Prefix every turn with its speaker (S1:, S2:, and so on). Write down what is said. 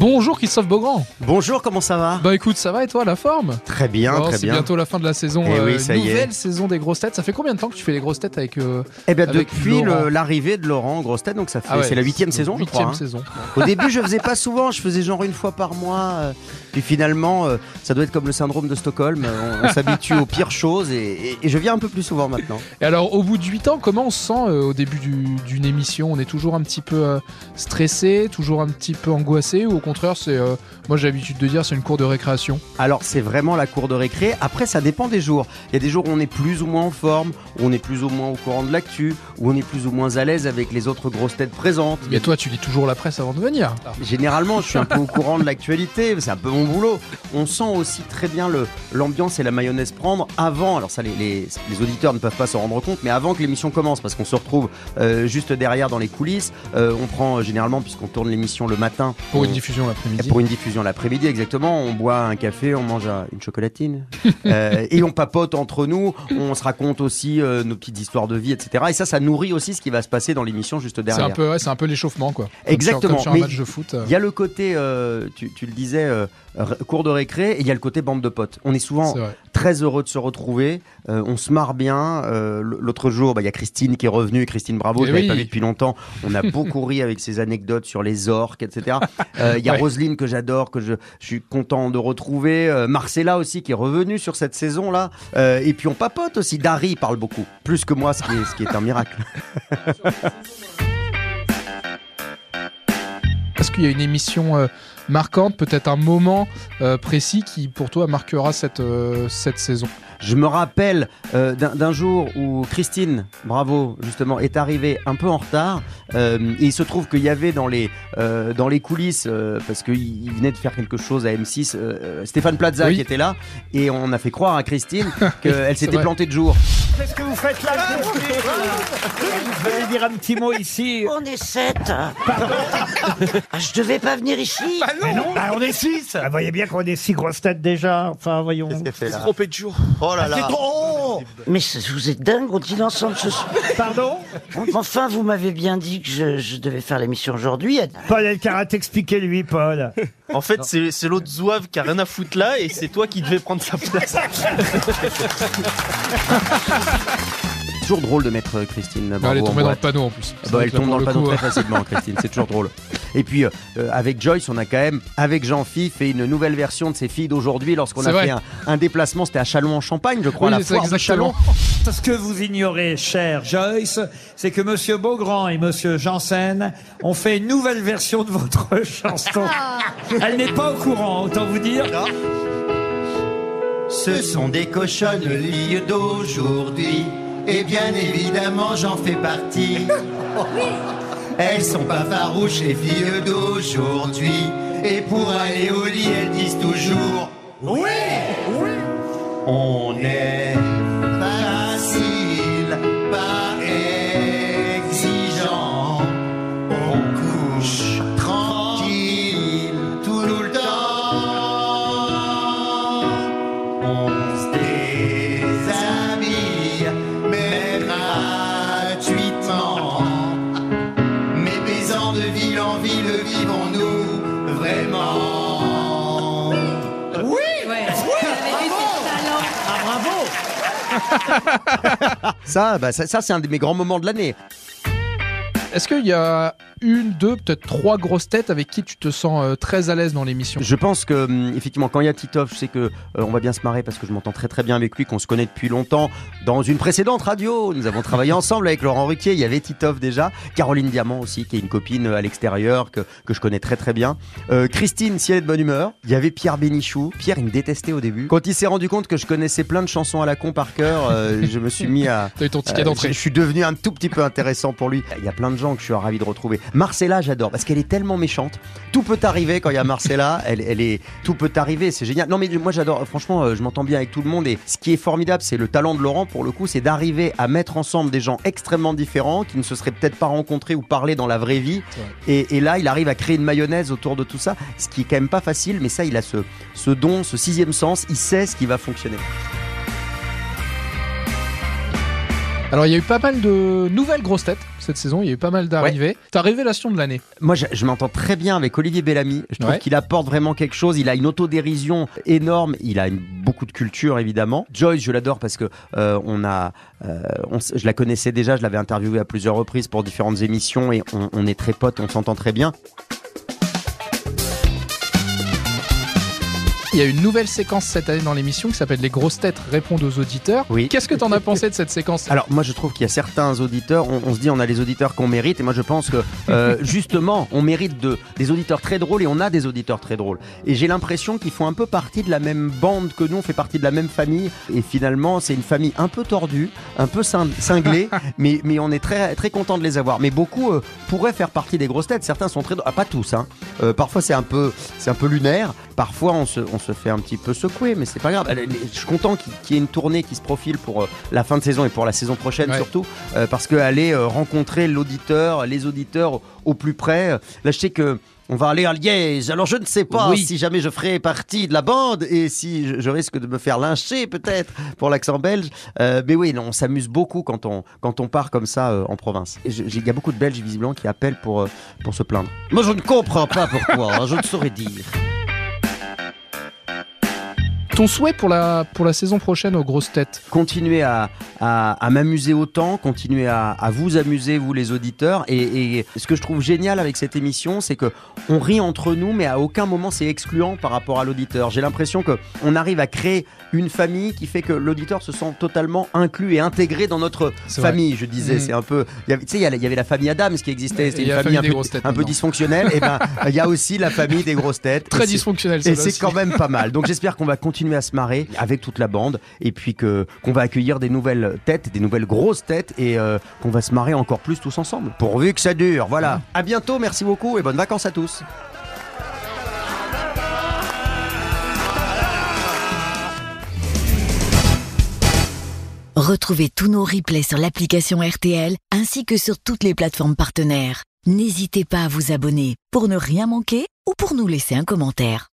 S1: Bonjour Christophe Beaugrand.
S2: Bonjour, comment ça va?
S1: Bah écoute, ça va et toi, la forme?
S2: Très bien,
S1: Oh,
S2: très
S1: C'est
S2: bien.
S1: bientôt la fin de la saison.
S2: Eh oui,
S1: euh,
S2: ça y est.
S1: nouvelle saison des grosses têtes. Ça fait combien de temps que tu fais les grosses têtes avec euh,
S2: Eh bien, depuis l'arrivée de Laurent Grosse Tête, donc ça fait,
S1: ah ouais,
S2: c'est la huitième saison, je crois. hein.
S1: saison.
S2: Au début, je faisais pas souvent, je faisais genre une fois par mois. euh, puis finalement, ça doit être comme le syndrome de Stockholm. On, on s'habitue aux pires choses et, et- et je viens un peu plus souvent maintenant.
S1: Et alors, au bout de 8 ans, comment on se sent au début du- d'une émission? On est toujours un petit peu stressé, toujours un petit peu angoissé, ou au contraire, c'est, euh, moi j'ai l'habitude de dire, c'est une cour de récréation.
S2: Alors, c'est vraiment la cour de récré. Après, ça dépend des jours. Il y a des jours où on est plus ou moins en forme, où on est plus ou moins au courant de l'actu, où on est plus ou moins à l'aise avec les autres grosses têtes présentes.
S1: Mais toi, tu lis toujours la presse avant de venir.
S2: Généralement, je suis un peu au courant de l'actualité, c'est un peu mon boulot. On sent aussi très bien le- l'ambiance et la mayonnaise prendre avant. Alors ça, les, les- les auditeurs ne peuvent pas s'en rendre compte, mais avant que l'émission commence, parce qu'on se retrouve euh, juste derrière dans les coulisses. Euh, on prend euh, généralement, puisqu'on tourne l'émission le matin,
S1: Pour une
S2: on-
S1: diffusion l'après-midi.
S2: pour une diffusion l'après-midi, exactement. On boit un café, on mange un- une chocolatine. Euh, et on papote entre nous. On se raconte aussi euh, nos petites histoires de vie, etc. Et ça, ça nourrit aussi ce qui va se passer dans l'émission juste
S1: C'est
S2: derrière.
S1: un peu, ouais, c'est un peu l'échauffement, quoi. Comme sur-
S2: Exactement.
S1: Comme sur un
S2: Mais
S1: match de foot. euh.
S2: Il y a le côté, euh, tu, tu le disais, euh, cours de récré, et il y a le côté bande de potes. On est souvent très heureux de se retrouver, euh, on se marre bien. Euh, L'autre jour, bah, il y a Christine qui est revenue, Christine Bravo,
S1: Eh
S2: je l'avais
S1: oui.
S2: pas vue depuis longtemps. On a beaucoup ri avec ses anecdotes sur les orques, etc. Euh, Il y a
S1: Ouais.
S2: Roselyne que j'adore, que je, je suis content de retrouver. Euh, Marcella aussi qui est revenue sur cette saison-là. Euh, et puis on papote aussi. Dari parle beaucoup, plus que moi, ce qui est, ce qui est un miracle.
S1: Est-ce qu'il y a une émission euh, marquante, peut-être un moment euh, précis qui pour toi marquera cette, euh, cette saison?
S2: Je me rappelle euh, d'un jour où Christine, bravo, justement, est arrivée un peu en retard. Euh, et il se trouve qu'il y avait dans les, euh, dans les coulisses, euh, parce qu'il il venait de faire quelque chose à M6, euh, euh, Stéphane Plaza
S1: Oui.
S2: qui était là. Et on a fait croire à Christine qu'elle s'était plantée de jour.
S3: Qu'est-ce que vous faites là Vous allez dire un petit mot ici
S4: On est sept. Ah, je devais pas venir ici.
S3: Mais non, bah, on est six Vous voyez bien qu'on est six grosses têtes déjà. Enfin, voyons.
S5: trompé de jour. Oh là là.
S4: Mais c'est- vous êtes dingue, on dîne ensemble ce soir.
S3: Pardon
S4: Enfin, vous m'avez bien dit que je, je devais faire l'émission aujourd'hui.
S3: Paul Elkarat, expliquez-lui, Paul.
S5: En fait, c'est c'est l'autre zouave qui a rien à foutre là et c'est toi qui devais prendre sa place.
S2: C'est toujours drôle de mettre euh, Christine Bravo
S1: Elle est
S2: en
S1: tombée dans le panneau en plus.
S2: Bah,
S1: vrai
S2: elle tombe dans le panneau
S1: coup,
S2: très
S1: euh,
S2: facilement, Christine, c'est toujours drôle. Et puis, euh, avec Joyce, on a quand même, avec Jean-Phi, fait une nouvelle version de ses filles d'aujourd'hui lorsqu'on a
S1: vrai.
S2: fait un, un déplacement, c'était à Châlons-en-Champagne, je crois,
S1: Oui,
S2: la foire de
S1: exactement.
S2: Châlons.
S3: Ce que vous ignorez, cher Joyce, c'est que Monsieur Beaugrand et Monsieur Janssen ont fait une nouvelle version de votre chanson. Elle n'est pas au courant, autant vous dire.
S6: Ce sont des cochonnes filles d'aujourd'hui. Et bien évidemment, j'en fais partie. Elles sont pas farouches, les filles d'aujourd'hui. Et pour aller au lit, elles disent toujours Oui, oui. On est vivons-nous vraiment?
S2: Ça, bah, ça, ça, c'est un de mes grands moments de l'année.
S1: Est-ce qu'il y a une, deux, peut-être trois grosses têtes avec qui tu te sens euh, très à l'aise dans l'émission
S2: Je pense que hum, effectivement quand il y a Titoff, je sais que euh, on va bien se marrer parce que je m'entends très très bien avec lui, qu'on se connaît depuis longtemps. Dans une précédente radio, nous avons travaillé ensemble avec Laurent Ruquier. Il y avait Titoff déjà, Caroline Diamant aussi, qui est une copine euh, à l'extérieur que, que je connais très très bien. Euh, Christine, si elle est de bonne humeur. Il y avait Pierre Bénichou. Pierre, il me détestait au début. Quand il s'est rendu compte que je connaissais plein de chansons à la con par cœur, je me suis mis à
S1: T'as eu ton ticket d'entrée.
S2: je, je suis devenu un tout petit peu intéressant pour lui. Il y a plein de gens que je suis ravi de retrouver. Marcella, j'adore parce qu'elle est tellement méchante. Tout peut arriver quand il y a Marcella. Elle, elle est tout peut arriver. C'est génial. Non mais moi j'adore. Franchement, euh, je m'entends bien avec tout le monde. Et ce qui est formidable, c'est le talent de Laurent pour le coup, c'est d'arriver à mettre ensemble des gens extrêmement différents qui ne se seraient peut-être pas rencontrés ou parlé dans la vraie vie. Et, et là, il arrive à créer une mayonnaise autour de tout ça, ce qui est quand même pas facile. Mais ça, il a ce, ce don, ce sixième sens. Il sait ce qui va fonctionner.
S1: Alors il y a eu pas mal de nouvelles grosses têtes cette saison. Il y a eu pas mal d'arrivées. Ta révélation de l'année
S2: Moi, je, je m'entends très bien avec Olivier Bellamy. Je trouve
S1: Ouais.
S2: qu'il apporte vraiment quelque chose. Il a une autodérision énorme. Il a une- beaucoup de culture, évidemment. Joyce, je l'adore parce que euh, on a, euh, on je la connaissais déjà. Je l'avais interviewée à plusieurs reprises pour différentes émissions et on, on est très potes. On s'entend très bien.
S1: Il y a une nouvelle séquence cette année dans l'émission qui s'appelle Les grosses têtes répondent aux auditeurs.
S2: Oui.
S1: Qu'est-ce que t'en as pensé de cette séquence
S2: Alors moi je trouve qu'il y a certains auditeurs, on, on se dit on a les auditeurs qu'on mérite et moi je pense que euh, justement on mérite de, des auditeurs très drôles et on a des auditeurs très drôles. Et j'ai l'impression qu'ils font un peu partie de la même bande que nous, on fait partie de la même famille et finalement c'est une famille un peu tordue, un peu cin- cinglée, mais, mais on est très, très content de les avoir. Mais beaucoup euh, pourraient faire partie des grosses têtes, certains sont très... drôles. Ah, pas tous, hein. Euh, parfois c'est un, peu, un peu lunaire, parfois on se, on se fait un petit peu secouer mais c'est pas grave. Je suis content qu'il y ait une tournée qui se profile pour euh, la fin de saison et pour la saison prochaine
S1: Ouais.
S2: surtout, euh, parce qu'aller euh, rencontrer l'auditeur, les auditeurs au, plus près. Là, je sais que on va aller à Liège. Alors, je ne sais pas
S1: Oui.
S2: si jamais je ferai partie de la bande et si je, je risque de me faire lyncher peut-être pour l'accent belge. Euh, mais oui, non, on s'amuse beaucoup quand on, quand on part comme ça euh, en province. Il y a beaucoup de Belges visiblement qui appellent pour, euh, pour se plaindre. Moi, je ne comprends pas pourquoi. hein, je ne saurais dire.
S1: Ton souhait pour la, pour la saison prochaine aux grosses têtes
S2: continuer à, à, à m'amuser autant, continuer à, à vous amuser, vous les auditeurs. Et, et ce que je trouve génial avec cette émission, c'est que on rit entre nous, mais à aucun moment c'est excluant par rapport à l'auditeur. J'ai l'impression que on arrive à créer une famille qui fait que l'auditeur se sent totalement inclus et intégré dans notre
S1: vrai.
S2: famille. Je disais,
S1: Mhm.
S2: c'est un peu, tu sais, il y avait la famille Adams qui existait, c'était une famille,
S1: famille
S2: un peu,
S1: têtes
S2: un peu dysfonctionnelle. et ben, il y a aussi la famille des grosses têtes.
S1: Très
S2: Et c'est-
S1: dysfonctionnel,
S2: et c'est quand même pas mal. Donc j'espère qu'on va continuer à se marrer avec toute la bande et puis que qu'on va accueillir des nouvelles têtes, des nouvelles grosses têtes et euh, qu'on va se marrer encore plus tous ensemble. Pourvu que ça dure. Voilà. À bientôt. Merci beaucoup et bonnes vacances à tous.
S7: Retrouvez tous nos replays sur l'application RTL ainsi que sur toutes les plateformes partenaires. N'hésitez pas à vous abonner pour ne rien manquer ou pour nous laisser un commentaire.